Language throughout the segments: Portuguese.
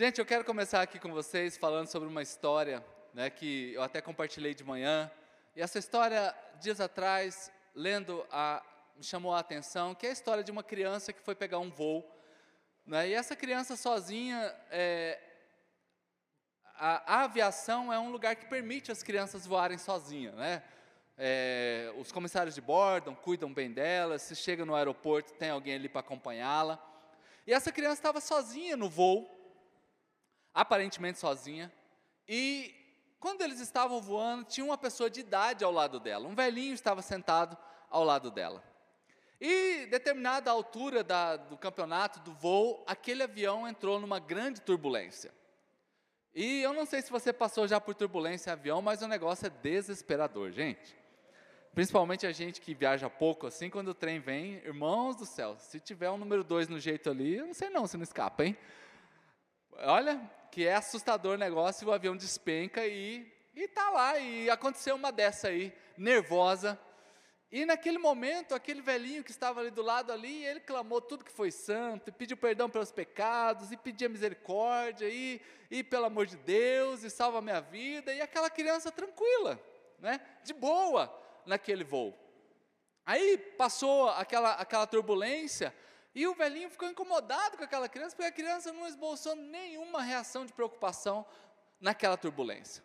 Gente, eu quero começar aqui com vocês falando sobre uma história né, que eu até compartilhei de manhã. E essa história, dias atrás, lendo, a, me chamou a atenção, que é a história de uma criança que foi pegar um voo. Né, e essa criança sozinha, é, a, a, aviação é um lugar que permite as crianças voarem sozinhas. Né? É, os comissários de bordo cuidam bem delas, se chega no aeroporto, tem alguém ali para acompanhá-la. E essa criança estava sozinha no voo, aparentemente sozinha, e quando eles estavam voando, tinha uma pessoa de idade ao lado dela, um velhinho estava sentado ao lado dela. E determinada altura da, do campeonato, do voo, aquele avião entrou numa grande turbulência. E eu não sei se você passou já por turbulência em avião, mas o negócio é desesperador, gente. Principalmente a gente que viaja pouco assim, quando o trem vem, irmãos do céu, se tiver um número dois no jeito ali, eu não sei não se não escapa, hein? Olha, que é assustador o negócio, o avião despenca e e tá lá e aconteceu uma dessa aí, nervosa. E naquele momento, aquele velhinho que estava ali do lado ali, ele clamou tudo que foi santo, e pediu perdão pelos pecados, e pedia misericórdia, e, e pelo amor de Deus, e salva a minha vida, e aquela criança tranquila, né, de boa naquele voo. Aí passou aquela, aquela turbulência, e o velhinho ficou incomodado com aquela criança, porque a criança não esboçou nenhuma reação de preocupação naquela turbulência.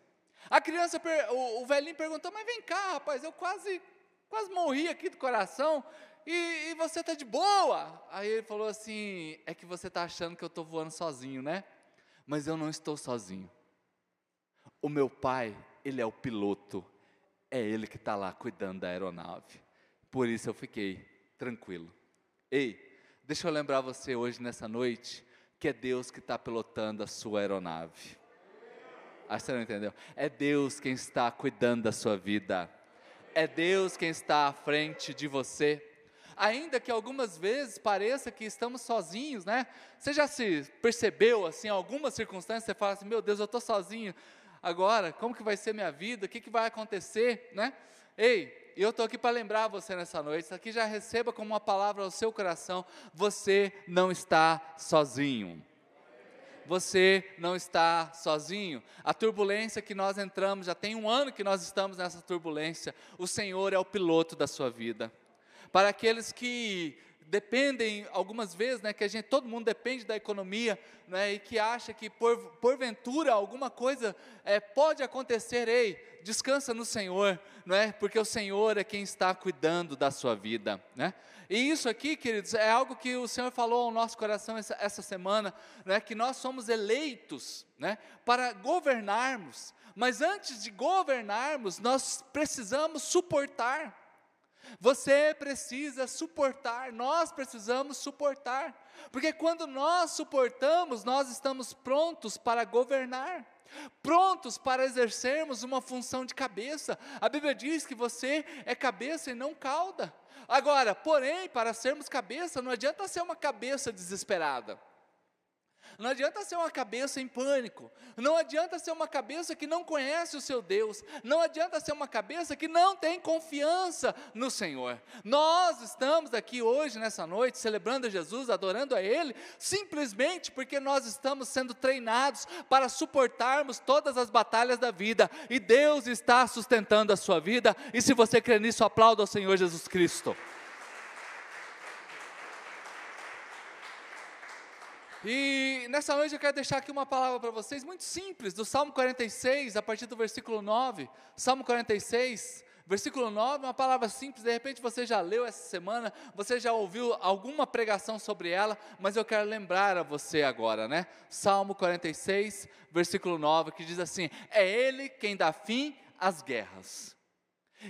A criança, o, o velhinho perguntou: Mas vem cá, rapaz, eu quase, quase morri aqui do coração, e, e você está de boa. Aí ele falou assim: É que você está achando que eu estou voando sozinho, né? Mas eu não estou sozinho. O meu pai, ele é o piloto, é ele que está lá cuidando da aeronave. Por isso eu fiquei tranquilo. Ei, Deixa eu lembrar você hoje, nessa noite, que é Deus que está pilotando a sua aeronave. Ah, você não entendeu? É Deus quem está cuidando da sua vida. É Deus quem está à frente de você. Ainda que algumas vezes pareça que estamos sozinhos, né? Você já se percebeu assim, em algumas circunstâncias, você fala assim: meu Deus, eu estou sozinho agora, como que vai ser minha vida? O que, que vai acontecer, né? Ei, e eu estou aqui para lembrar você nessa noite, isso aqui já receba como uma palavra ao seu coração: você não está sozinho. Você não está sozinho. A turbulência que nós entramos, já tem um ano que nós estamos nessa turbulência. O Senhor é o piloto da sua vida. Para aqueles que dependem algumas vezes, né, que a gente, todo mundo depende da economia, né, e que acha que por, porventura alguma coisa é, pode acontecer, ei, descansa no Senhor, não é? Porque o Senhor é quem está cuidando da sua vida, né? E isso aqui, queridos, é algo que o Senhor falou ao nosso coração essa, essa semana, né, que nós somos eleitos, né, para governarmos, mas antes de governarmos, nós precisamos suportar. Você precisa suportar, nós precisamos suportar, porque quando nós suportamos, nós estamos prontos para governar, prontos para exercermos uma função de cabeça. A Bíblia diz que você é cabeça e não cauda. Agora, porém, para sermos cabeça, não adianta ser uma cabeça desesperada. Não adianta ser uma cabeça em pânico. Não adianta ser uma cabeça que não conhece o seu Deus. Não adianta ser uma cabeça que não tem confiança no Senhor. Nós estamos aqui hoje, nessa noite, celebrando Jesus, adorando a Ele, simplesmente porque nós estamos sendo treinados para suportarmos todas as batalhas da vida. E Deus está sustentando a sua vida. E se você crê nisso, aplauda ao Senhor Jesus Cristo. E nessa noite eu quero deixar aqui uma palavra para vocês, muito simples, do Salmo 46, a partir do versículo 9. Salmo 46, versículo 9, uma palavra simples, de repente você já leu essa semana, você já ouviu alguma pregação sobre ela, mas eu quero lembrar a você agora, né? Salmo 46, versículo 9, que diz assim: É Ele quem dá fim às guerras.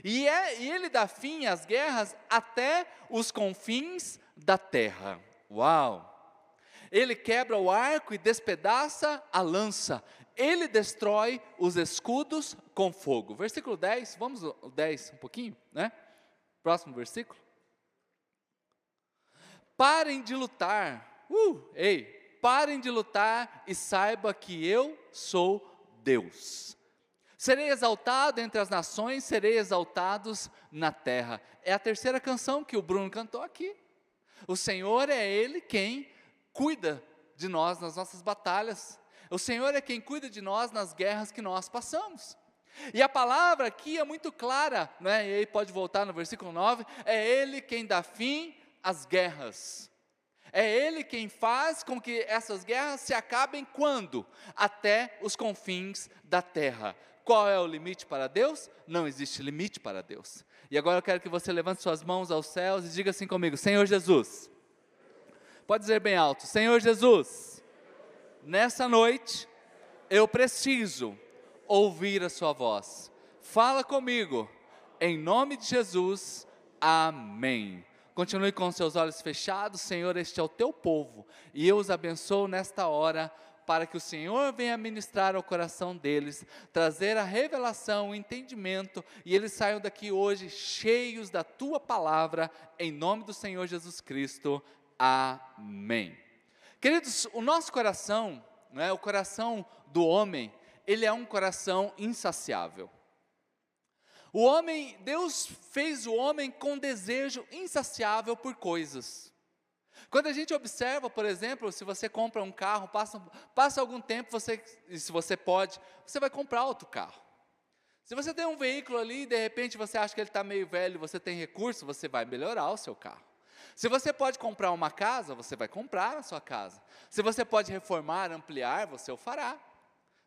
E, é, e Ele dá fim às guerras até os confins da terra. Uau! Ele quebra o arco e despedaça a lança. Ele destrói os escudos com fogo. Versículo 10, vamos o 10 um pouquinho, né? Próximo versículo. Parem de lutar. Uh, ei, parem de lutar e saiba que eu sou Deus. Serei exaltado entre as nações, serei exaltados na terra. É a terceira canção que o Bruno cantou aqui. O Senhor é Ele quem cuida de nós nas nossas batalhas. O Senhor é quem cuida de nós nas guerras que nós passamos. E a palavra aqui é muito clara, né? e aí pode voltar no versículo 9: é Ele quem dá fim às guerras. É Ele quem faz com que essas guerras se acabem quando? Até os confins da terra. Qual é o limite para Deus? Não existe limite para Deus. E agora eu quero que você levante suas mãos aos céus e diga assim comigo: Senhor Jesus. Pode dizer bem alto: Senhor Jesus, nessa noite eu preciso ouvir a Sua voz. Fala comigo, em nome de Jesus, amém. Continue com seus olhos fechados, Senhor, este é o teu povo, e eu os abençoo nesta hora, para que o Senhor venha ministrar ao coração deles, trazer a revelação, o entendimento, e eles saiam daqui hoje cheios da tua palavra, em nome do Senhor Jesus Cristo. Amém. Queridos, o nosso coração, né, o coração do homem, ele é um coração insaciável. O homem, Deus fez o homem com desejo insaciável por coisas. Quando a gente observa, por exemplo, se você compra um carro, passa, passa algum tempo, você, se você pode, você vai comprar outro carro. Se você tem um veículo ali e de repente você acha que ele está meio velho, você tem recurso, você vai melhorar o seu carro. Se você pode comprar uma casa, você vai comprar a sua casa. Se você pode reformar, ampliar, você o fará.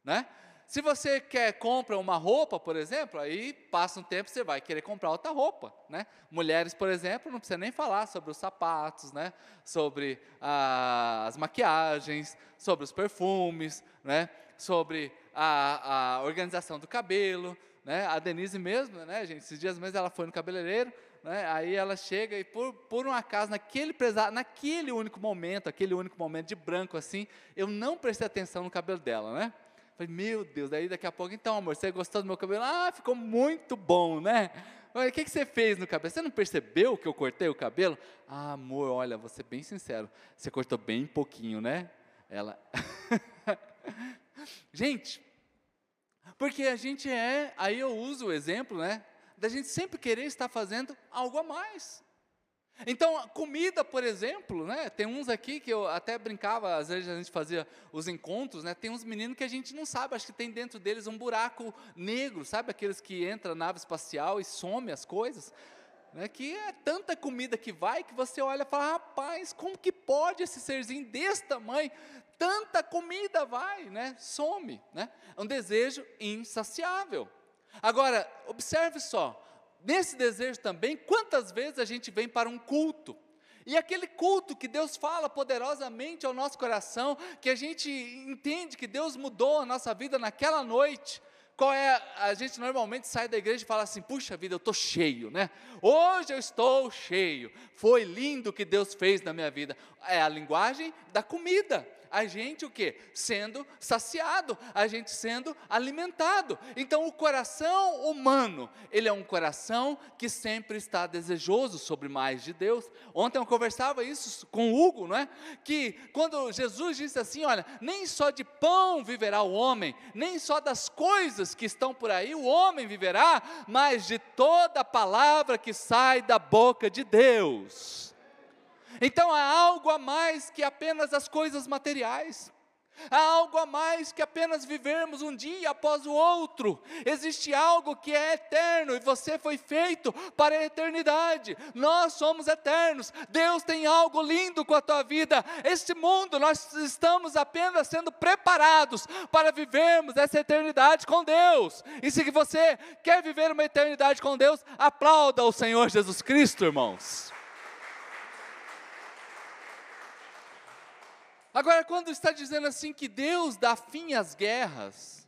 Né? Se você quer compra uma roupa, por exemplo, aí passa um tempo você vai querer comprar outra roupa, né? Mulheres, por exemplo, não precisa nem falar sobre os sapatos, né? Sobre ah, as maquiagens, sobre os perfumes, né? Sobre a, a organização do cabelo, né? A Denise mesmo, né, gente? Esses dias mesmo ela foi no cabeleireiro, né? Aí ela chega e por, por um acaso naquele naquele único momento, aquele único momento de branco assim, eu não prestei atenção no cabelo dela, né? Falei, meu Deus, daí daqui a pouco, então, amor, você gostou do meu cabelo? Ah, ficou muito bom, né? O que, que você fez no cabelo? Você não percebeu que eu cortei o cabelo? Ah, amor, olha, vou ser bem sincero, você cortou bem pouquinho, né? Ela. gente, porque a gente é, aí eu uso o exemplo, né? Da gente sempre querer estar fazendo algo a mais. Então, comida, por exemplo, né? Tem uns aqui que eu até brincava, às vezes a gente fazia os encontros, né? Tem uns meninos que a gente não sabe, acho que tem dentro deles um buraco negro, sabe aqueles que entra na nave espacial e some as coisas? Né, que é tanta comida que vai que você olha e fala, rapaz, como que pode esse serzinho desse tamanho, tanta comida vai, né? Some, né? É um desejo insaciável. Agora, observe só, nesse desejo também, quantas vezes a gente vem para um culto, e aquele culto que Deus fala poderosamente ao nosso coração, que a gente entende que Deus mudou a nossa vida naquela noite. Qual é? A gente normalmente sai da igreja e fala assim: puxa vida, eu estou cheio, né? Hoje eu estou cheio. Foi lindo o que Deus fez na minha vida. É a linguagem da comida a gente o que? Sendo saciado, a gente sendo alimentado. Então o coração humano, ele é um coração que sempre está desejoso sobre mais de Deus. Ontem eu conversava isso com o Hugo, não é? Que quando Jesus disse assim, olha, nem só de pão viverá o homem, nem só das coisas que estão por aí o homem viverá, mas de toda palavra que sai da boca de Deus. Então há algo a mais que apenas as coisas materiais. Há algo a mais que apenas vivermos um dia após o outro. Existe algo que é eterno e você foi feito para a eternidade. Nós somos eternos. Deus tem algo lindo com a tua vida. Este mundo, nós estamos apenas sendo preparados para vivermos essa eternidade com Deus. E se você quer viver uma eternidade com Deus, aplauda o Senhor Jesus Cristo, irmãos. Agora, quando está dizendo assim que Deus dá fim às guerras,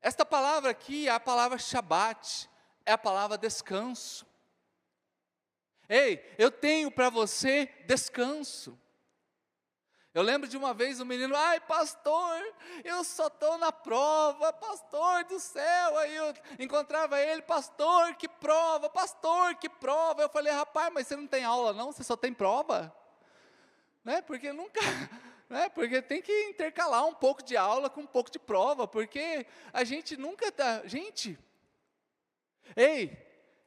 esta palavra aqui é a palavra Shabat, é a palavra descanso. Ei, eu tenho para você descanso. Eu lembro de uma vez um menino, ai pastor, eu só estou na prova, pastor do céu. Aí eu encontrava ele, pastor, que prova, pastor, que prova. Eu falei, rapaz, mas você não tem aula não, você só tem prova? Né? Porque nunca, né? Porque tem que intercalar um pouco de aula com um pouco de prova, porque a gente nunca tá, gente. Ei,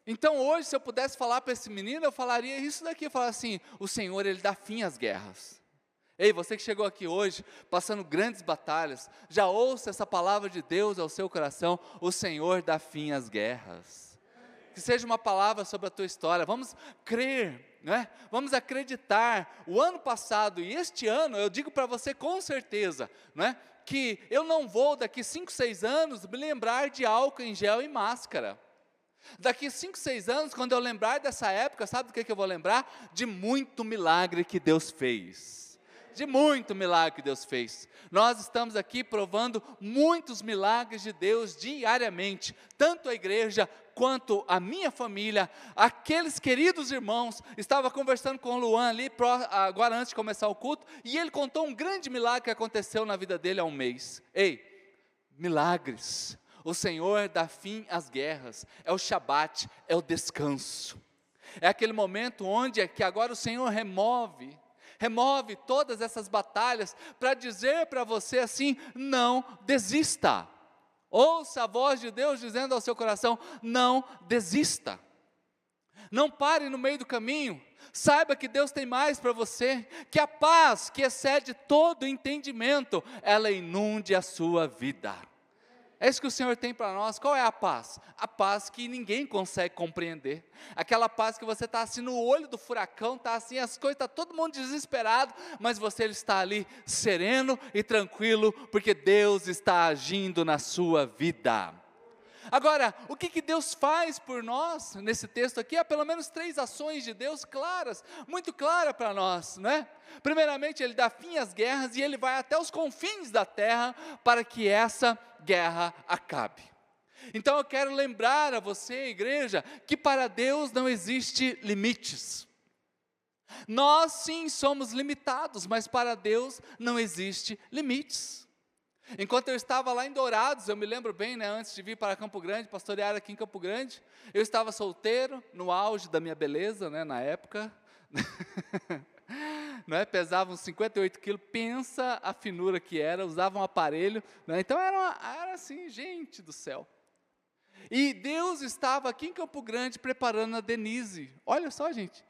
então hoje se eu pudesse falar para esse menino, eu falaria isso daqui, eu falaria assim: o Senhor ele dá fim às guerras. Ei, você que chegou aqui hoje, passando grandes batalhas, já ouça essa palavra de Deus ao seu coração: o Senhor dá fim às guerras. Que seja uma palavra sobre a tua história. Vamos crer, né? Vamos acreditar. O ano passado e este ano, eu digo para você com certeza, né? Que eu não vou daqui 5, 6 anos me lembrar de álcool em gel e máscara. Daqui 5, 6 anos, quando eu lembrar dessa época, sabe do que, que eu vou lembrar? De muito milagre que Deus fez de muito milagre que Deus fez. Nós estamos aqui provando muitos milagres de Deus diariamente, tanto a igreja quanto a minha família, aqueles queridos irmãos. Estava conversando com o Luan ali, agora antes de começar o culto, e ele contou um grande milagre que aconteceu na vida dele há um mês. Ei, milagres. O Senhor dá fim às guerras, é o Shabat, é o descanso. É aquele momento onde é que agora o Senhor remove remove todas essas batalhas para dizer para você assim: não desista. Ouça a voz de Deus dizendo ao seu coração: não desista. Não pare no meio do caminho. Saiba que Deus tem mais para você, que a paz que excede todo entendimento, ela inunde a sua vida. É isso que o Senhor tem para nós. Qual é a paz? A paz que ninguém consegue compreender. Aquela paz que você está assim no olho do furacão, está assim, as coisas, está todo mundo desesperado, mas você está ali sereno e tranquilo, porque Deus está agindo na sua vida. Agora, o que, que Deus faz por nós nesse texto aqui? Há pelo menos três ações de Deus claras, muito claras para nós, não é? Primeiramente, Ele dá fim às guerras e Ele vai até os confins da terra para que essa guerra acabe. Então eu quero lembrar a você, igreja, que para Deus não existe limites. Nós sim somos limitados, mas para Deus não existe limites. Enquanto eu estava lá em Dourados, eu me lembro bem, né, antes de vir para Campo Grande, pastorear aqui em Campo Grande, eu estava solteiro, no auge da minha beleza, né, na época. não é? Pesava uns 58 quilos, pensa a finura que era, usava um aparelho, né? então era, uma, era assim, gente do céu. E Deus estava aqui em Campo Grande preparando a Denise, olha só, gente,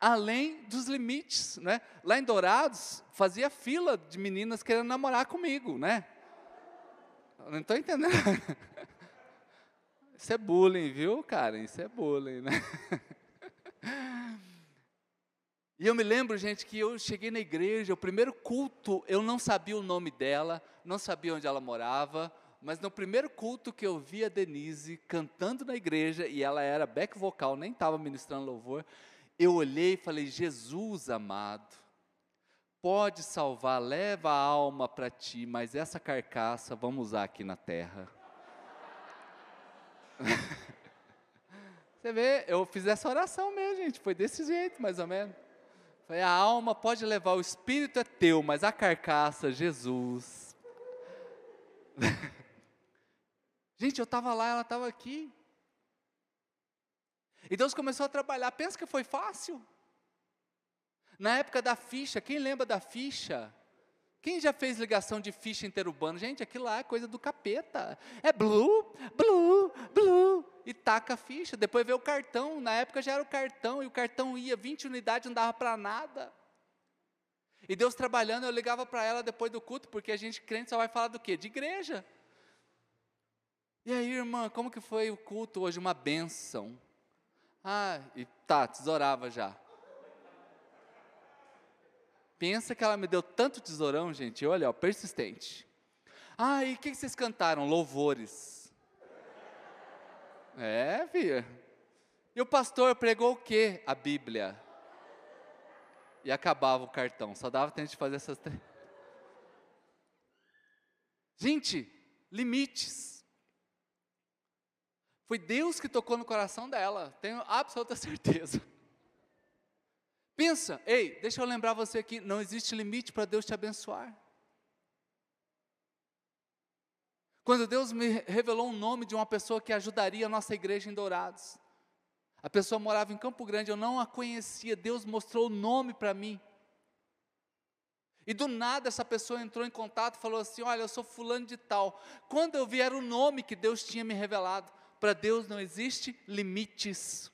além dos limites, né? Lá em Dourados, fazia fila de meninas querendo namorar comigo, né? Não estou entendendo. Isso é bullying, viu, cara? Isso é bullying, né? E eu me lembro, gente, que eu cheguei na igreja, o primeiro culto, eu não sabia o nome dela, não sabia onde ela morava, mas no primeiro culto que eu vi a Denise cantando na igreja, e ela era back vocal, nem estava ministrando louvor, eu olhei e falei: Jesus amado, pode salvar, leva a alma para ti, mas essa carcaça vamos usar aqui na terra. Você vê, eu fiz essa oração mesmo, gente, foi desse jeito, mais ou menos. Foi a alma pode levar, o espírito é teu, mas a carcaça, Jesus. gente, eu estava lá, ela estava aqui. E Deus começou a trabalhar. Pensa que foi fácil? Na época da ficha, quem lembra da ficha? Quem já fez ligação de ficha interurbano? Gente, aquilo lá é coisa do capeta. É blue, blue, blue. E taca a ficha. Depois vê o cartão. Na época já era o cartão. E o cartão ia 20 unidades, não dava para nada. E Deus trabalhando, eu ligava para ela depois do culto, porque a gente crente só vai falar do quê? De igreja. E aí, irmã, como que foi o culto hoje? Uma benção. Ah, e tá, tesourava já. Pensa que ela me deu tanto tesourão, gente, olha, ó, persistente. Ah, e o que, vocês cantaram? Louvores. É, filha. E o pastor pregou o quê? A Bíblia. E acabava o cartão, só dava tempo de fazer essas três. Gente, limites. Foi Deus que tocou no coração dela, tenho absoluta certeza. Pensa, ei, deixa eu lembrar você aqui, não existe limite para Deus te abençoar. Quando Deus me revelou o nome de uma pessoa que ajudaria a nossa igreja em Dourados, a pessoa morava em Campo Grande, eu não a conhecia, Deus mostrou o nome para mim. E do nada essa pessoa entrou em contato e falou assim: Olha, eu sou fulano de tal. Quando eu vi, era o nome que Deus tinha me revelado. Para Deus não existe limites.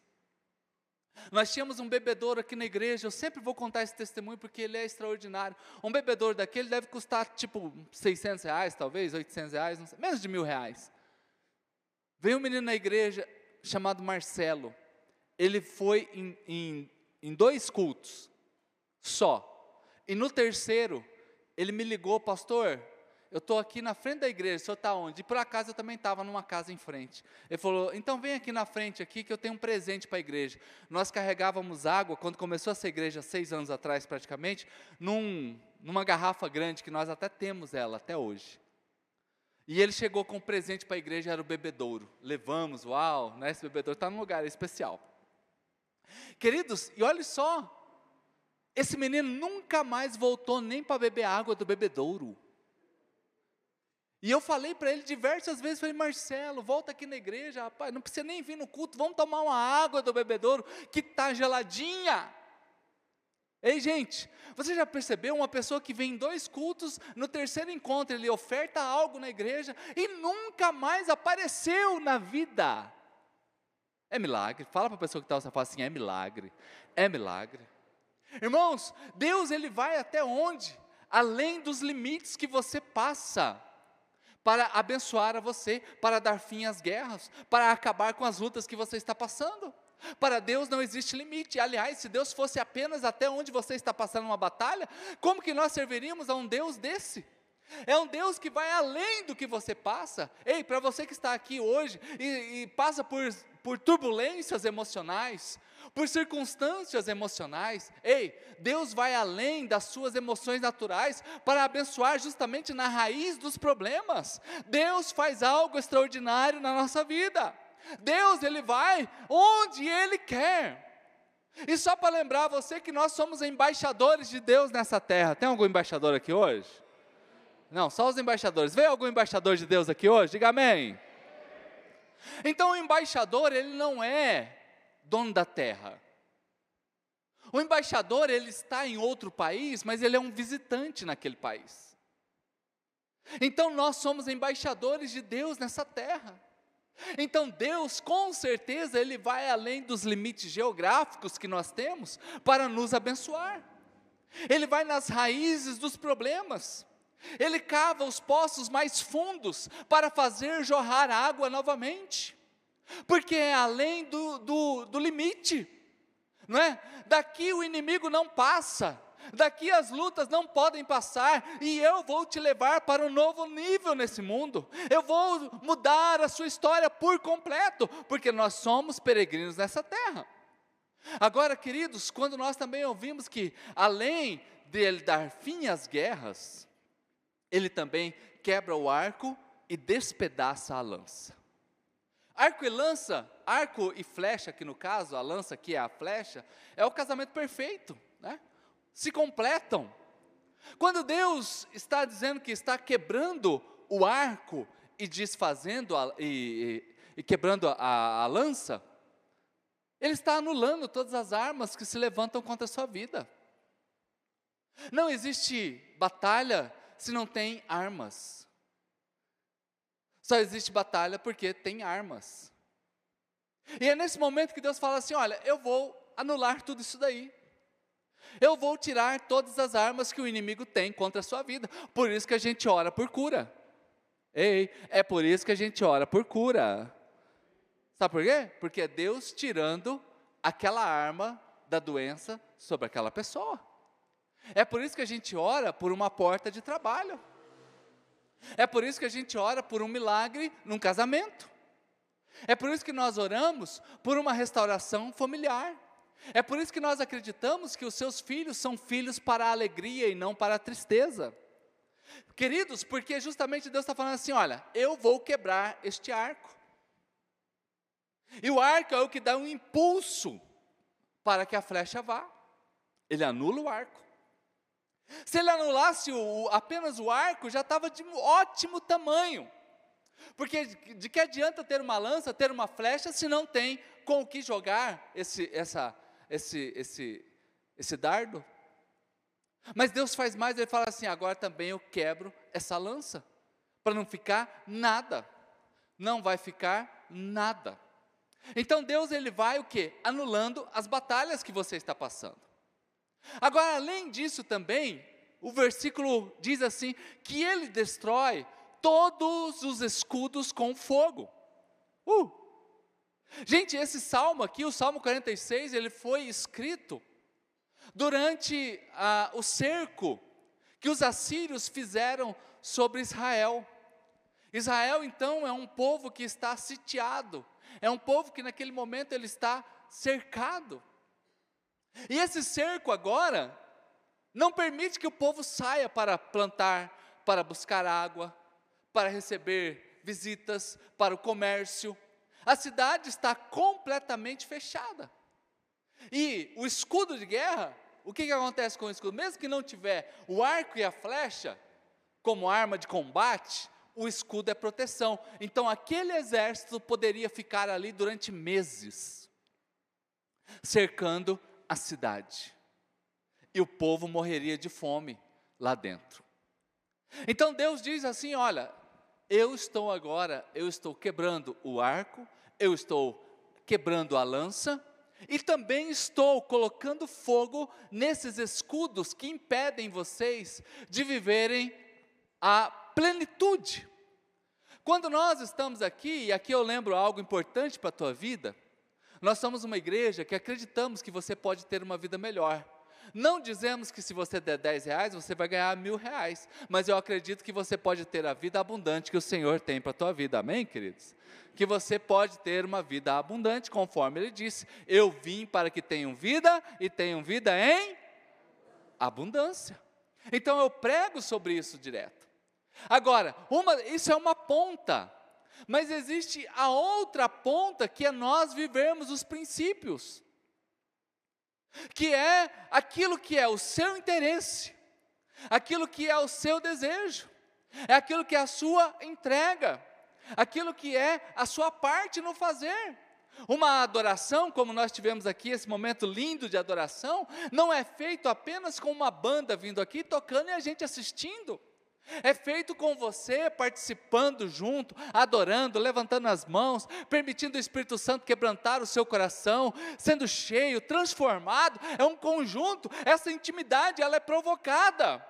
Nós tínhamos um bebedouro aqui na igreja, eu sempre vou contar esse testemunho porque ele é extraordinário. Um bebedouro daquele deve custar tipo 600 reais, talvez, 800 reais, sei, menos de mil reais. Veio um menino na igreja chamado Marcelo. Ele foi em, em, em dois cultos só. E no terceiro, ele me ligou, pastor, eu estou aqui na frente da igreja, o senhor está onde? E por acaso eu também estava numa casa em frente. Ele falou, então vem aqui na frente aqui que eu tenho um presente para a igreja. Nós carregávamos água, quando começou essa igreja, seis anos atrás praticamente, num, numa garrafa grande, que nós até temos ela até hoje. E ele chegou com um presente para a igreja, era o bebedouro. Levamos, uau, né, esse bebedouro está num lugar especial. Queridos, e olha só, esse menino nunca mais voltou nem para beber água do bebedouro. E eu falei para ele diversas vezes, falei, Marcelo, volta aqui na igreja, rapaz, não precisa nem vir no culto, vamos tomar uma água do bebedouro que está geladinha. Ei, gente, você já percebeu uma pessoa que vem em dois cultos, no terceiro encontro ele oferta algo na igreja e nunca mais apareceu na vida? É milagre. Fala para a pessoa que está, você fala assim, é milagre. É milagre. Irmãos, Deus ele vai até onde? Além dos limites que você passa para abençoar a você, para dar fim às guerras, para acabar com as lutas que você está passando. Para Deus não existe limite. Aliás, se Deus fosse apenas até onde você está passando uma batalha, como que nós serviríamos a um Deus desse? É um Deus que vai além do que você passa. Ei, para você que está aqui hoje e, e passa por, por turbulências emocionais, por circunstâncias emocionais. Ei, Deus vai além das suas emoções naturais para abençoar justamente na raiz dos problemas. Deus faz algo extraordinário na nossa vida. Deus, Ele vai onde Ele quer. E só para lembrar você que nós somos embaixadores de Deus nessa terra. Tem algum embaixador aqui hoje? Não, só os embaixadores. Vê algum embaixador de Deus aqui hoje? Diga amém. Então o embaixador, ele não é dono da terra. O embaixador, ele está em outro país, mas ele é um visitante naquele país. Então nós somos embaixadores de Deus nessa terra. Então Deus, com certeza, ele vai além dos limites geográficos que nós temos para nos abençoar. Ele vai nas raízes dos problemas. Ele cava os poços mais fundos para fazer jorrar água novamente porque é além do, do, do limite, não é? Daqui o inimigo não passa, daqui as lutas não podem passar, e eu vou te levar para um novo nível nesse mundo, eu vou mudar a sua história por completo, porque nós somos peregrinos nessa terra. Agora, queridos, quando nós também ouvimos que, além de ele dar fim às guerras, ele também quebra o arco e despedaça a lança. Arco e lança, arco e flecha, que no caso, a lança que é a flecha, é o casamento perfeito, né? Se completam. Quando Deus está dizendo que está quebrando o arco e desfazendo a, e, e, e, quebrando a, a lança, Ele está anulando todas as armas que se levantam contra a sua vida. Não existe batalha se não tem armas. Só existe batalha porque tem armas. E é nesse momento que Deus fala assim: olha, eu vou anular tudo isso daí. Eu vou tirar todas as armas que o inimigo tem contra a sua vida. Por isso que a gente ora por cura. Ei, é por isso que a gente ora por cura. Sabe por quê? Porque é Deus tirando aquela arma da doença sobre aquela pessoa. É por isso que a gente ora por uma porta de trabalho. É por isso que a gente ora por um milagre num casamento. É por isso que nós oramos por uma restauração familiar. É por isso que nós acreditamos que os seus filhos são filhos para a alegria e não para a tristeza. Queridos, porque justamente Deus está falando assim: olha, eu vou quebrar este arco. E o arco é o que dá um impulso para que a flecha vá. Ele anula o arco. Se ele anulasse o, apenas o arco, já estava de ótimo tamanho. Porque de que adianta ter uma lança, ter uma flecha, se não tem com o que jogar esse, essa, esse, esse, esse dardo? Mas Deus faz mais, Ele fala assim: agora também eu quebro essa lança, para não ficar nada. Não vai ficar nada. Então Deus ele vai o quê? Anulando as batalhas que você está passando. Agora, além disso também, o versículo diz assim: que ele destrói todos os escudos com fogo. Uh! Gente, esse salmo aqui, o Salmo 46, ele foi escrito durante ah, o cerco que os assírios fizeram sobre Israel. Israel, então, é um povo que está sitiado, é um povo que naquele momento ele está cercado. E esse cerco agora não permite que o povo saia para plantar, para buscar água, para receber visitas, para o comércio. A cidade está completamente fechada. E o escudo de guerra, o que, que acontece com o escudo? Mesmo que não tiver o arco e a flecha como arma de combate, o escudo é proteção. Então aquele exército poderia ficar ali durante meses, cercando a cidade. E o povo morreria de fome lá dentro. Então Deus diz assim: olha, eu estou agora, eu estou quebrando o arco, eu estou quebrando a lança, e também estou colocando fogo nesses escudos que impedem vocês de viverem a plenitude. Quando nós estamos aqui, e aqui eu lembro algo importante para a tua vida, nós somos uma igreja que acreditamos que você pode ter uma vida melhor. Não dizemos que se você der 10 reais, você vai ganhar mil reais, mas eu acredito que você pode ter a vida abundante que o Senhor tem para a tua vida, amém, queridos? Que você pode ter uma vida abundante, conforme Ele disse: Eu vim para que tenham vida e tenham vida em abundância. Então eu prego sobre isso direto. Agora, uma, isso é uma ponta, mas existe a outra ponta que é nós vivermos os princípios que é aquilo que é o seu interesse, aquilo que é o seu desejo, é aquilo que é a sua entrega, aquilo que é a sua parte no fazer. Uma adoração, como nós tivemos aqui, esse momento lindo de adoração, não é feito apenas com uma banda vindo aqui tocando e a gente assistindo. É feito com você participando junto, adorando, levantando as mãos, permitindo o Espírito Santo quebrantar o seu coração, sendo cheio, transformado. É um conjunto. Essa intimidade ela é provocada.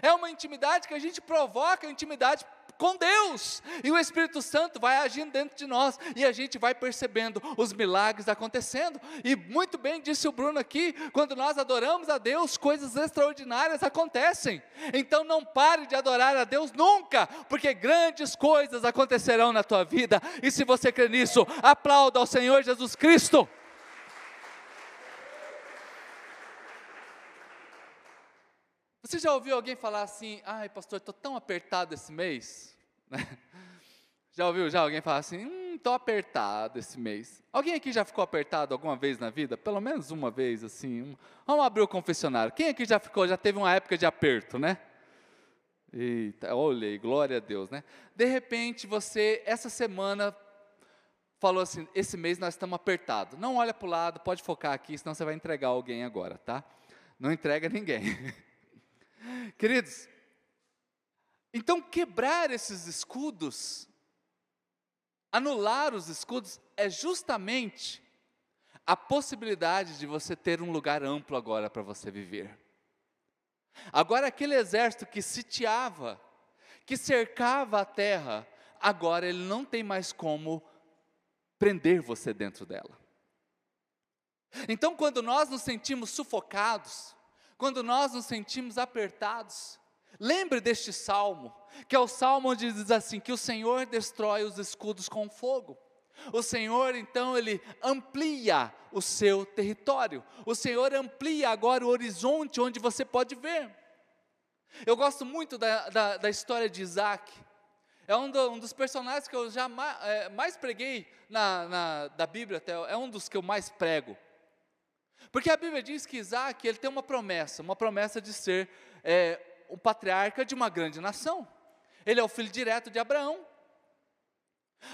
É uma intimidade que a gente provoca, intimidade com Deus, e o Espírito Santo vai agindo dentro de nós, e a gente vai percebendo os milagres acontecendo, e muito bem disse o Bruno aqui, quando nós adoramos a Deus, coisas extraordinárias acontecem, então não pare de adorar a Deus nunca, porque grandes coisas acontecerão na tua vida, e se você crê nisso, aplauda ao Senhor Jesus Cristo. Você já ouviu alguém falar assim, ai pastor, estou tão apertado esse mês? Já ouviu já alguém falar assim, hum, estou apertado esse mês. Alguém aqui já ficou apertado alguma vez na vida? Pelo menos uma vez, assim. Vamos abrir o confessionário. Quem aqui já ficou, já teve uma época de aperto, né? Eita, olhei, glória a Deus, né? De repente você, essa semana, falou assim, esse mês nós estamos apertados. Não olha para o lado, pode focar aqui, senão você vai entregar alguém agora, tá? Não entrega ninguém. Queridos, então, quebrar esses escudos, anular os escudos, é justamente a possibilidade de você ter um lugar amplo agora para você viver. Agora, aquele exército que sitiava, que cercava a terra, agora ele não tem mais como prender você dentro dela. Então, quando nós nos sentimos sufocados, quando nós nos sentimos apertados, Lembre deste salmo, que é o salmo onde diz assim: que o Senhor destrói os escudos com fogo. O Senhor, então, ele amplia o seu território. O Senhor amplia agora o horizonte onde você pode ver. Eu gosto muito da, da, da história de Isaac. É um, do, um, dos personagens que eu já mais, é, mais preguei na, na, da Bíblia, até, é um dos que eu mais prego. Porque a Bíblia diz que Isaac ele tem uma promessa, uma promessa de ser é, o patriarca de uma grande nação. Ele é o filho direto de Abraão.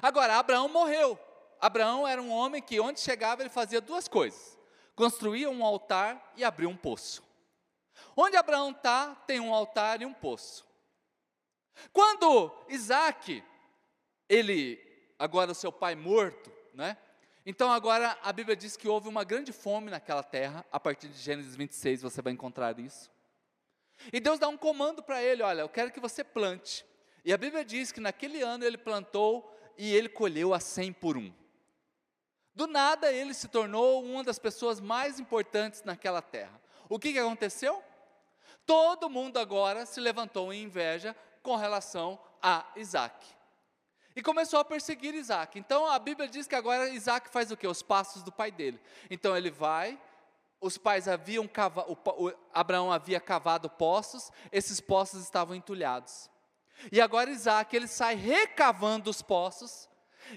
Agora, Abraão morreu. Abraão era um homem que, onde chegava, ele fazia duas coisas: construía um altar e abria um poço. Onde Abraão está, tem um altar e um poço. Quando Isaac, ele, agora seu pai morto, né? Então agora a Bíblia diz que houve uma grande fome naquela terra, a partir de Gênesis 26 você vai encontrar isso. E Deus dá um comando para ele: olha, eu quero que você plante. E a Bíblia diz que naquele ano ele plantou e ele colheu a cem por um. Do nada ele se tornou uma das pessoas mais importantes naquela terra. O que, que aconteceu? Todo mundo agora se levantou em inveja com relação a Isaac. E começou a perseguir Isaac. Então a Bíblia diz que agora Isaac faz o quê? Os passos do pai dele. Então ele vai, os pais haviam cavado, Abraão havia cavado poços, esses poços estavam entulhados. E agora Isaac, ele sai recavando os poços,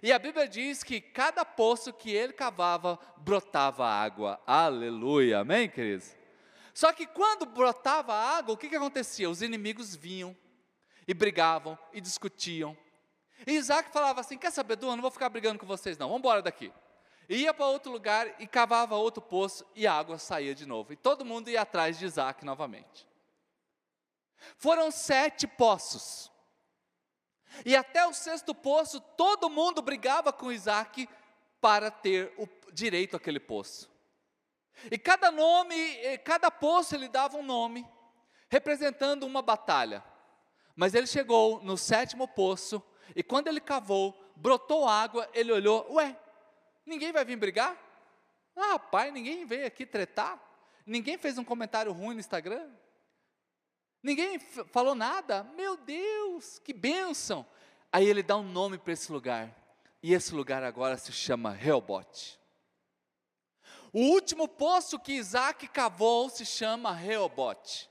e a Bíblia diz que cada poço que ele cavava, brotava água. Aleluia, amém, queridos? Só que quando brotava água, o que, que acontecia? Os inimigos vinham, e brigavam, e discutiam. E Isaac falava assim: Quer saber, Dua, não vou ficar brigando com vocês, não, vamos embora daqui ia para outro lugar e cavava outro poço e a água saía de novo. E todo mundo ia atrás de Isaac novamente. Foram sete poços. E até o sexto poço, todo mundo brigava com Isaac para ter o direito àquele poço. E cada nome, cada poço ele dava um nome, representando uma batalha. Mas ele chegou no sétimo poço, e quando ele cavou, brotou água, ele olhou, ué, Ninguém vai vir brigar? Ah, pai, ninguém veio aqui tretar? Ninguém fez um comentário ruim no Instagram? Ninguém falou nada? Meu Deus, que bênção! Aí ele dá um nome para esse lugar. E esse lugar agora se chama Reobote. O último poço que Isaac cavou se chama Reobote.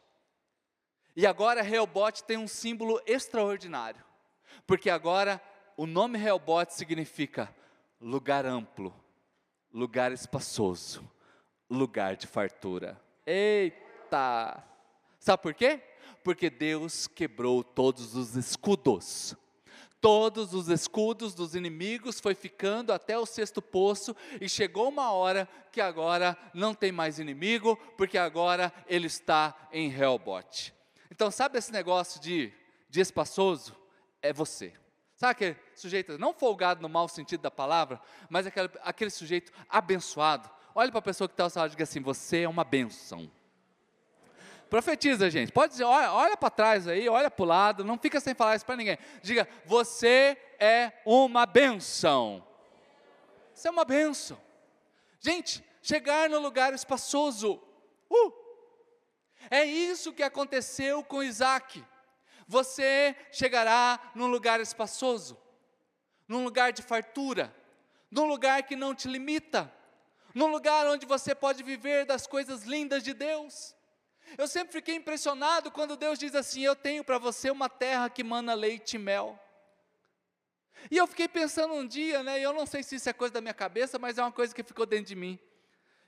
E agora Reobote tem um símbolo extraordinário. Porque agora o nome Reobote significa lugar amplo, lugar espaçoso, lugar de fartura. Eita! Sabe por quê? Porque Deus quebrou todos os escudos. Todos os escudos dos inimigos foi ficando até o sexto poço e chegou uma hora que agora não tem mais inimigo, porque agora ele está em Helbot. Então, sabe esse negócio de, de espaçoso? É você. Sabe aquele sujeito, não folgado no mau sentido da palavra, mas aquele, aquele sujeito abençoado. Olhe para a pessoa que está ao seu lado e diga assim: Você é uma benção. Profetiza, gente. Pode dizer, olha, olha para trás aí, olha para o lado, não fica sem falar isso para ninguém. Diga, você é uma benção. Você é uma benção. Gente, chegar no lugar espaçoso. Uh, é isso que aconteceu com Isaac você chegará num lugar espaçoso, num lugar de fartura, num lugar que não te limita, num lugar onde você pode viver das coisas lindas de Deus. Eu sempre fiquei impressionado quando Deus diz assim: Eu tenho para você uma terra que mana leite e mel. E eu fiquei pensando um dia, né? Eu não sei se isso é coisa da minha cabeça, mas é uma coisa que ficou dentro de mim.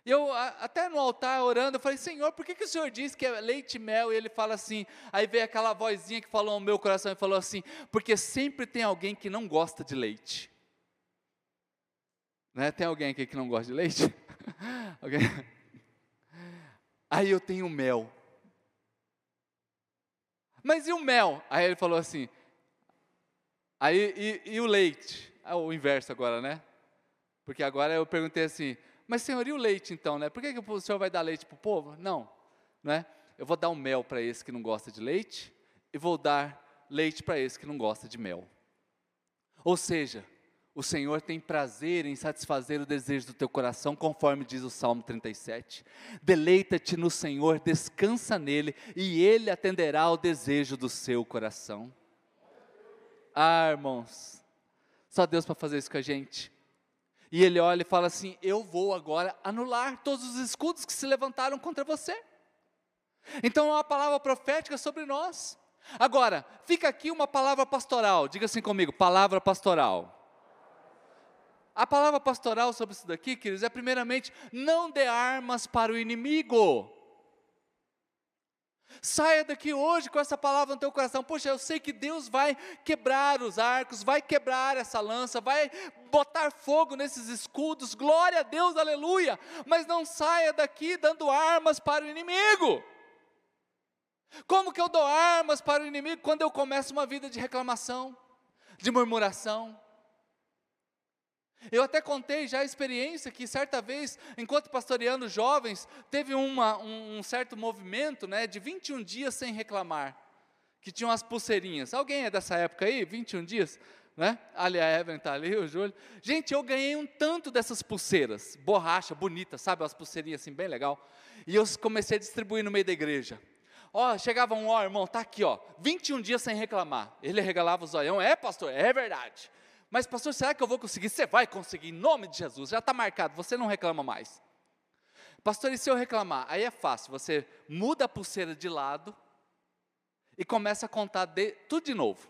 E eu, até no altar, orando, eu falei, Senhor, por que, que o Senhor diz que é leite e mel? E ele fala assim, aí veio aquela vozinha que falou no meu coração e falou assim, porque sempre tem alguém que não gosta de leite. Né? Tem alguém aqui que não gosta de leite? alguém? Aí eu tenho mel. Mas e o mel? Aí ele falou assim, aí e, e o leite? É o inverso agora, né? Porque agora eu perguntei assim, mas, Senhor, e o leite então, né? Por que, que o Senhor vai dar leite para o povo? Não, né? Eu vou dar um mel para esse que não gosta de leite e vou dar leite para esse que não gosta de mel. Ou seja, o Senhor tem prazer em satisfazer o desejo do teu coração, conforme diz o Salmo 37. Deleita-te no Senhor, descansa nele, e ele atenderá ao desejo do seu coração. Ah, irmãos, só Deus para fazer isso com a gente. E ele olha e fala assim: Eu vou agora anular todos os escudos que se levantaram contra você. Então é uma palavra profética sobre nós. Agora, fica aqui uma palavra pastoral. Diga assim comigo: palavra pastoral. A palavra pastoral sobre isso daqui, queridos, é primeiramente: não dê armas para o inimigo. Saia daqui hoje com essa palavra no teu coração. Poxa, eu sei que Deus vai quebrar os arcos, vai quebrar essa lança, vai botar fogo nesses escudos. Glória a Deus, aleluia. Mas não saia daqui dando armas para o inimigo. Como que eu dou armas para o inimigo quando eu começo uma vida de reclamação, de murmuração? Eu até contei já a experiência que certa vez, enquanto pastoreando jovens, teve uma, um, um, certo movimento né, de 21 dias sem reclamar, que tinham as pulseirinhas. Alguém é dessa época aí? 21 dias? Né? Ali a Evelyn está ali, o Júlio. Gente, eu ganhei um tanto dessas pulseiras, borracha, bonita, sabe? As pulseirinhas assim, bem legal. E eu comecei a distribuir no meio da igreja. Ó, chegava um, ó, irmão, tá aqui, ó, 21 dias sem reclamar. Ele regalava o zoião, é, pastor, é verdade. Mas, pastor, será que eu vou conseguir? Você vai conseguir, em nome de Jesus, já está marcado, você não reclama mais. Pastor, e se eu reclamar? Aí é fácil, você muda a pulseira de lado e começa a contar de, tudo de novo.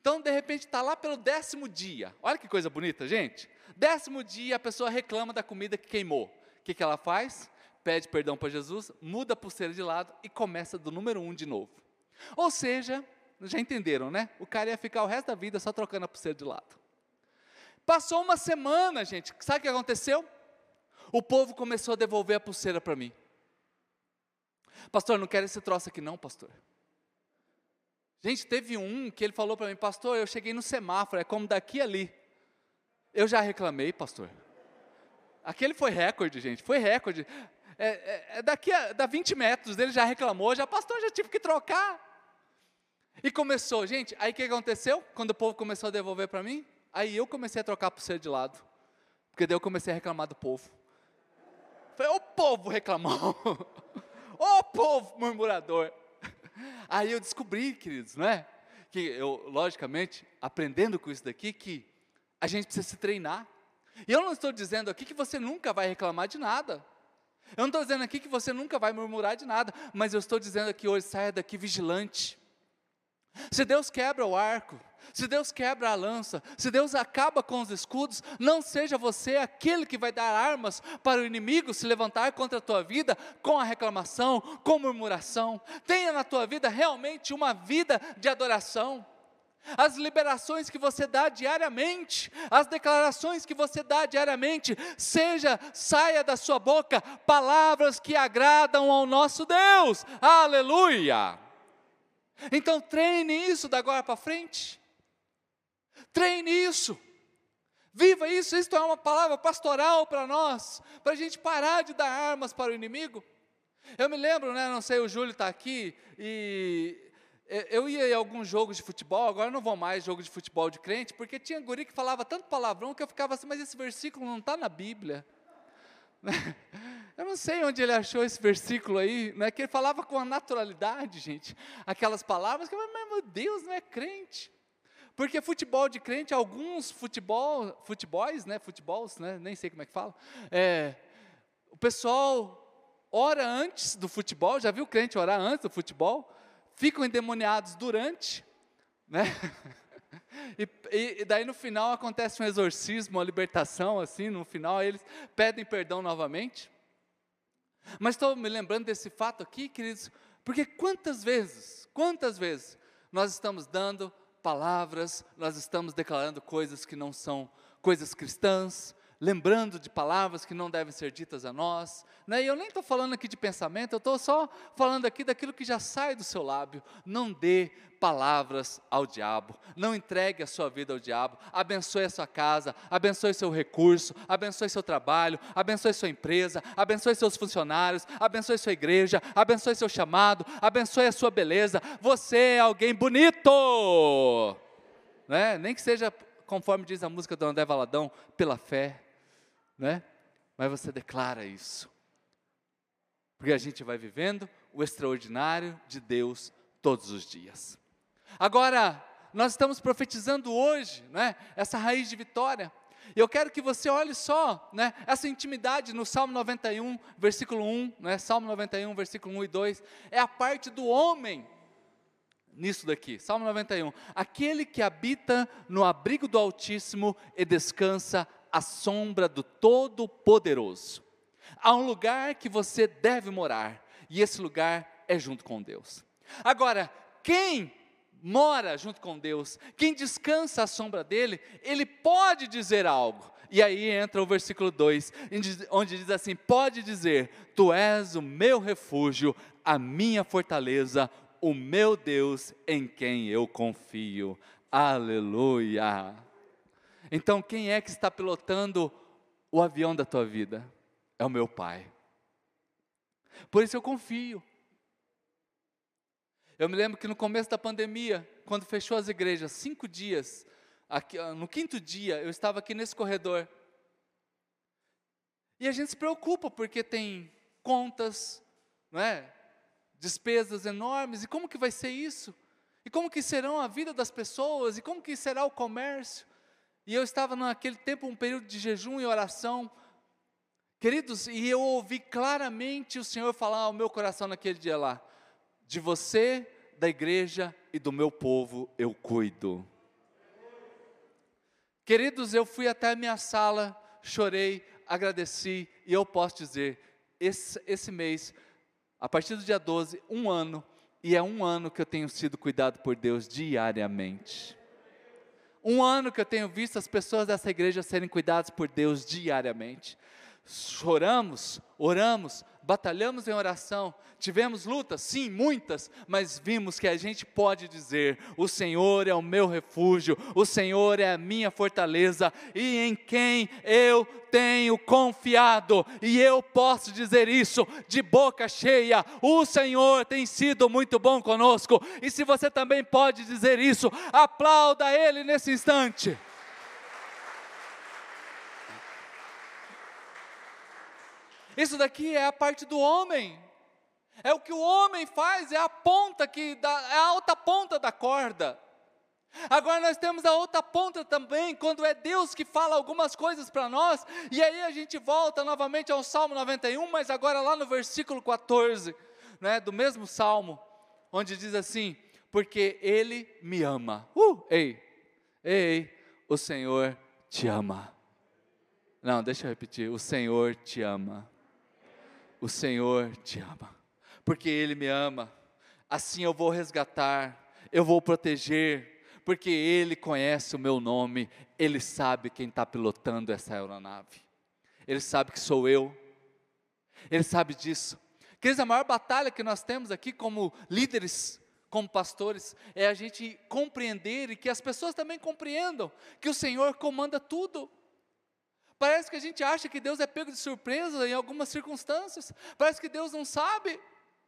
Então, de repente, está lá pelo décimo dia. Olha que coisa bonita, gente. Décimo dia, a pessoa reclama da comida que queimou. O que, que ela faz? Pede perdão para Jesus, muda a pulseira de lado e começa do número um de novo. Ou seja, já entenderam, né? O cara ia ficar o resto da vida só trocando a pulseira de lado. Passou uma semana, gente. Sabe o que aconteceu? O povo começou a devolver a pulseira para mim. Pastor, não quero esse troço aqui não, pastor. Gente, teve um que ele falou para mim, pastor, eu cheguei no semáforo, é como daqui ali. Eu já reclamei, pastor. Aquele foi recorde, gente, foi recorde. É, é, é daqui a da 20 metros, ele já reclamou, já, pastor, já tive que trocar. E começou, gente, aí o que aconteceu? Quando o povo começou a devolver para mim, aí eu comecei a trocar a pulseira de lado. Porque daí eu comecei a reclamar do povo. Falei, ô povo reclamou, ô povo murmurador. Aí eu descobri, queridos, não é? Que eu, logicamente, aprendendo com isso daqui, que a gente precisa se treinar. E eu não estou dizendo aqui que você nunca vai reclamar de nada. Eu não estou dizendo aqui que você nunca vai murmurar de nada, mas eu estou dizendo aqui hoje, saia daqui vigilante. Se Deus quebra o arco, se Deus quebra a lança, se Deus acaba com os escudos, não seja você aquele que vai dar armas para o inimigo se levantar contra a tua vida com a reclamação, com murmuração. Tenha na tua vida realmente uma vida de adoração. As liberações que você dá diariamente, as declarações que você dá diariamente, seja, saia da sua boca palavras que agradam ao nosso Deus. Aleluia! Então treine isso da agora para frente. Treine isso. Viva isso. Isto é uma palavra pastoral para nós, para a gente parar de dar armas para o inimigo. Eu me lembro, né? Não sei, o Júlio está aqui e eu ia em alguns jogos de futebol, agora não vou mais jogo de futebol de crente, porque tinha guri que falava tanto palavrão que eu ficava assim, mas esse versículo não está na Bíblia. Eu não sei onde ele achou esse versículo aí, né, que ele falava com a naturalidade, gente, aquelas palavras que, mas meu Deus, não é crente. Porque futebol de crente, alguns futebol, futebols, né, futebols, né, nem sei como é que fala, é, o pessoal ora antes do futebol, já viu crente orar antes do futebol? Ficam endemoniados durante, né? E, e, daí no final acontece um exorcismo, uma libertação, assim, no final eles pedem perdão novamente. Mas estou me lembrando desse fato aqui, queridos, porque quantas vezes, quantas vezes nós estamos dando palavras, nós estamos declarando coisas que não são coisas cristãs, lembrando de palavras que não devem ser ditas a nós. Né? E eu nem estou falando aqui de pensamento, eu estou só falando aqui daquilo que já sai do seu lábio. Não dê palavras ao diabo, não entregue a sua vida ao diabo. Abençoe a sua casa, abençoe seu recurso, abençoe seu trabalho, abençoe sua empresa, abençoe seus funcionários, abençoe sua igreja, abençoe seu chamado, abençoe a sua beleza. Você é alguém bonito. Né? Nem que seja conforme diz a música do André Valadão, pela fé né? Mas você declara isso. Porque a gente vai vivendo o extraordinário de Deus todos os dias. Agora, nós estamos profetizando hoje, né? Essa raiz de vitória. E eu quero que você olhe só, né, essa intimidade no Salmo 91, versículo 1, né, Salmo 91, versículo 1 e 2, é a parte do homem nisso daqui. Salmo 91. Aquele que habita no abrigo do Altíssimo e descansa à sombra do Todo-Poderoso. Há um lugar que você deve morar, e esse lugar é junto com Deus. Agora, quem mora junto com Deus, quem descansa à sombra dele, ele pode dizer algo. E aí entra o versículo 2, onde diz assim: Pode dizer, Tu és o meu refúgio, a minha fortaleza, o meu Deus em quem eu confio. Aleluia. Então, quem é que está pilotando o avião da tua vida? É o meu Pai. Por isso eu confio. Eu me lembro que no começo da pandemia, quando fechou as igrejas, cinco dias, aqui, no quinto dia, eu estava aqui nesse corredor. E a gente se preocupa porque tem contas, não é? Despesas enormes. E como que vai ser isso? E como que serão a vida das pessoas? E como que será o comércio? E eu estava naquele tempo um período de jejum e oração. Queridos, e eu ouvi claramente o Senhor falar ao meu coração naquele dia lá: de você, da igreja e do meu povo eu cuido. Queridos, eu fui até a minha sala, chorei, agradeci, e eu posso dizer, esse, esse mês, a partir do dia 12, um ano, e é um ano que eu tenho sido cuidado por Deus diariamente. Um ano que eu tenho visto as pessoas dessa igreja serem cuidadas por Deus diariamente. Choramos, oramos, batalhamos em oração, tivemos lutas, sim, muitas, mas vimos que a gente pode dizer: o Senhor é o meu refúgio, o Senhor é a minha fortaleza e em quem eu tenho confiado, e eu posso dizer isso de boca cheia: o Senhor tem sido muito bom conosco, e se você também pode dizer isso, aplauda Ele nesse instante. Isso daqui é a parte do homem. É o que o homem faz, é a ponta que dá, é a alta ponta da corda. Agora nós temos a outra ponta também, quando é Deus que fala algumas coisas para nós, e aí a gente volta novamente ao Salmo 91, mas agora lá no versículo 14, né, do mesmo Salmo, onde diz assim: Porque Ele me ama. Uh, ei, ei, o Senhor te ama. Não, deixa eu repetir: o Senhor te ama. O Senhor te ama, porque Ele me ama. Assim eu vou resgatar, eu vou proteger, porque Ele conhece o meu nome, Ele sabe quem está pilotando essa aeronave, Ele sabe que sou eu, Ele sabe disso. Queridos, a maior batalha que nós temos aqui como líderes, como pastores, é a gente compreender e que as pessoas também compreendam que o Senhor comanda tudo. Parece que a gente acha que Deus é pego de surpresa em algumas circunstâncias. Parece que Deus não sabe,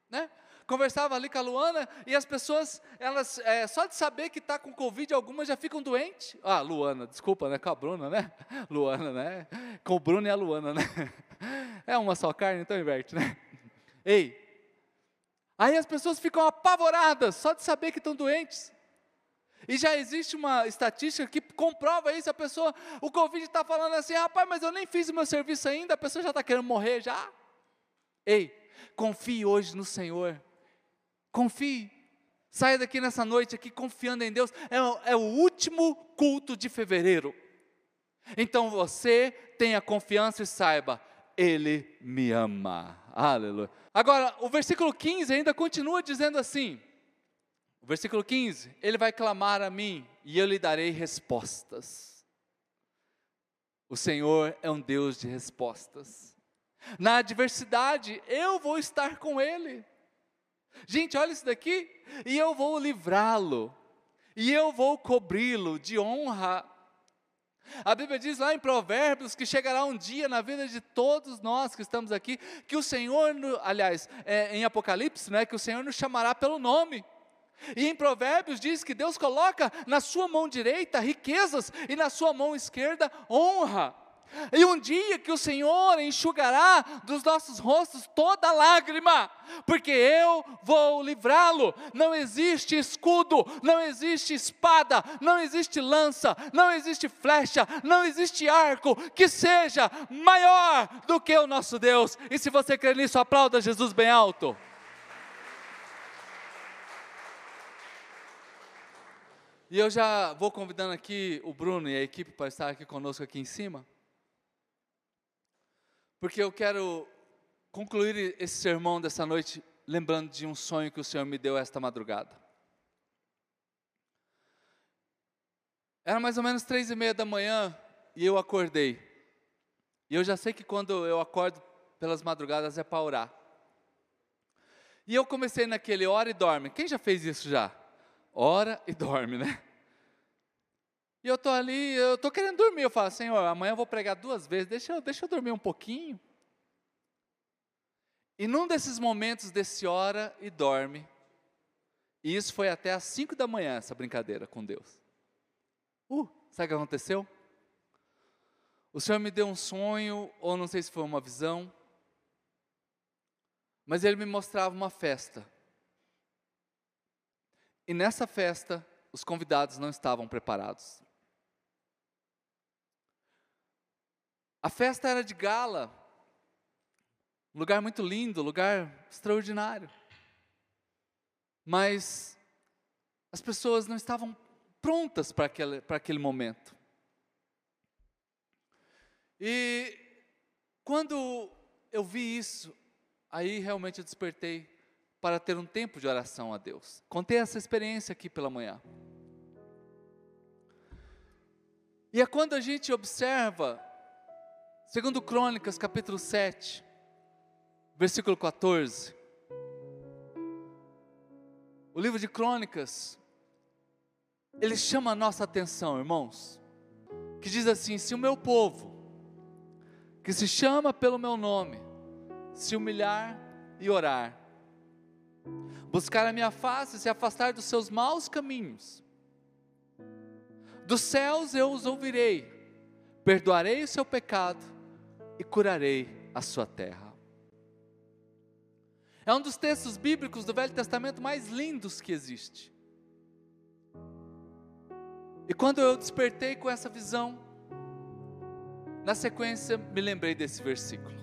né? Conversava ali com a Luana e as pessoas, elas, é, só de saber que está com Covid, algumas já ficam doentes. Ah, Luana, desculpa, né? Com a Bruna, né? Luana, né? Com o Bruno e a Luana, né? É uma só carne, então inverte, né? Ei, aí as pessoas ficam apavoradas só de saber que estão doentes. E já existe uma estatística que comprova isso. A pessoa, o Covid está falando assim, rapaz, mas eu nem fiz o meu serviço ainda, a pessoa já está querendo morrer já. Ei, confie hoje no Senhor. Confie. Saia daqui nessa noite aqui confiando em Deus. É, é o último culto de fevereiro. Então você tenha confiança e saiba, Ele me ama. Aleluia. Agora, o versículo 15 ainda continua dizendo assim: versículo 15: Ele vai clamar a mim e eu lhe darei respostas. O Senhor é um Deus de respostas. Na adversidade, eu vou estar com Ele. Gente, olha isso daqui. E eu vou livrá-lo. E eu vou cobri-lo de honra. A Bíblia diz lá em Provérbios que chegará um dia na vida de todos nós que estamos aqui, que o Senhor, aliás, é, em Apocalipse, né, que o Senhor nos chamará pelo nome. E em Provérbios diz que Deus coloca na sua mão direita riquezas e na sua mão esquerda honra. E um dia que o Senhor enxugará dos nossos rostos toda lágrima, porque eu vou livrá-lo. Não existe escudo, não existe espada, não existe lança, não existe flecha, não existe arco que seja maior do que o nosso Deus. E se você crê nisso, aplauda Jesus bem alto. E eu já vou convidando aqui o Bruno e a equipe para estar aqui conosco aqui em cima. Porque eu quero concluir esse sermão dessa noite lembrando de um sonho que o Senhor me deu esta madrugada. Era mais ou menos três e meia da manhã e eu acordei. E eu já sei que quando eu acordo pelas madrugadas é para orar. E eu comecei naquele hora e dorme. Quem já fez isso já? Ora e dorme, né? E eu estou ali, eu estou querendo dormir. Eu falo, Senhor, amanhã eu vou pregar duas vezes, deixa eu, deixa eu dormir um pouquinho. E num desses momentos desse hora e dorme, e isso foi até às 5 da manhã, essa brincadeira com Deus. Uh, sabe o que aconteceu? O Senhor me deu um sonho, ou não sei se foi uma visão, mas Ele me mostrava uma festa. E nessa festa, os convidados não estavam preparados. A festa era de gala, lugar muito lindo, lugar extraordinário. Mas as pessoas não estavam prontas para aquele, para aquele momento. E quando eu vi isso, aí realmente eu despertei para ter um tempo de oração a Deus. Contei essa experiência aqui pela manhã. E é quando a gente observa, segundo Crônicas, capítulo 7, versículo 14. O livro de Crônicas, ele chama a nossa atenção, irmãos, que diz assim: se o meu povo, que se chama pelo meu nome, se humilhar e orar, buscar a minha face e se afastar dos seus maus caminhos, dos céus eu os ouvirei, perdoarei o seu pecado e curarei a sua terra. É um dos textos bíblicos do Velho Testamento mais lindos que existe. E quando eu despertei com essa visão, na sequência me lembrei desse versículo.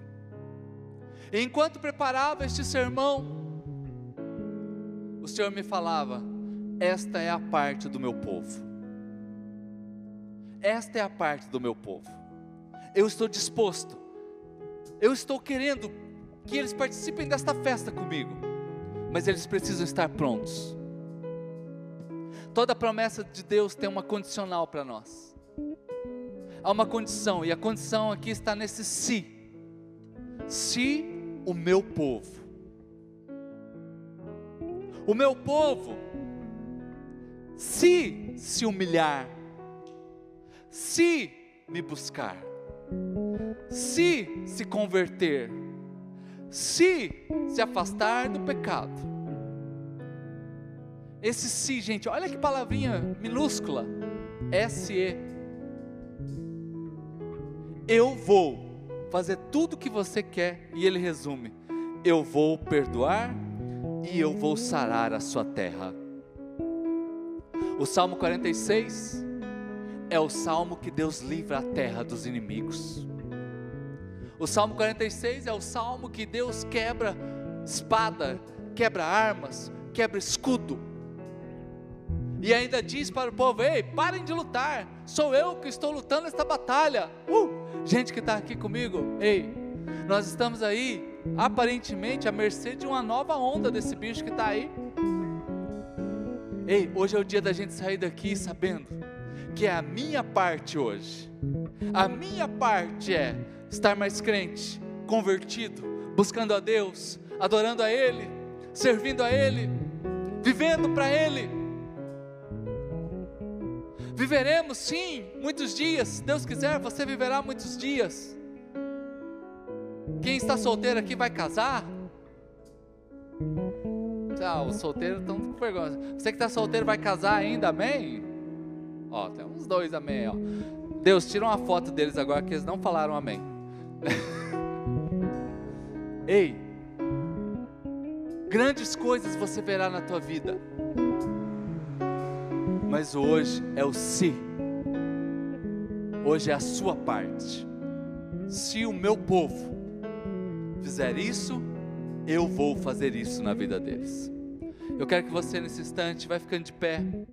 E enquanto preparava este sermão, o Senhor me falava: Esta é a parte do meu povo. Esta é a parte do meu povo. Eu estou disposto, eu estou querendo que eles participem desta festa comigo, mas eles precisam estar prontos. Toda promessa de Deus tem uma condicional para nós. Há uma condição, e a condição aqui está nesse se. Se o meu povo, o meu povo, se se humilhar, se me buscar, se se converter, se se afastar do pecado. Esse se, gente, olha que palavrinha minúscula. S-E. Eu vou fazer tudo o que você quer, e ele resume: eu vou perdoar e eu vou sarar a sua terra. O Salmo 46 é o salmo que Deus livra a terra dos inimigos. O Salmo 46 é o salmo que Deus quebra espada, quebra armas, quebra escudo. E ainda diz para o povo: Ei, parem de lutar, sou eu que estou lutando esta batalha. Uh, gente que está aqui comigo, ei, nós estamos aí, aparentemente, à mercê de uma nova onda desse bicho que está aí. Ei, hoje é o dia da gente sair daqui sabendo que é a minha parte hoje. A minha parte é estar mais crente, convertido, buscando a Deus, adorando a Ele, servindo a Ele, vivendo para Ele. Viveremos sim muitos dias, se Deus quiser, você viverá muitos dias. Quem está solteiro aqui vai casar? Ah, os solteiros estão com vergonha. Você que está solteiro vai casar ainda, amém? Ó, tem uns dois amém, ó. Deus, tira uma foto deles agora que eles não falaram amém. Ei, grandes coisas você verá na tua vida, mas hoje é o se, hoje é a sua parte. Se o meu povo fizer isso, eu vou fazer isso na vida deles. Eu quero que você nesse instante vai ficando de pé.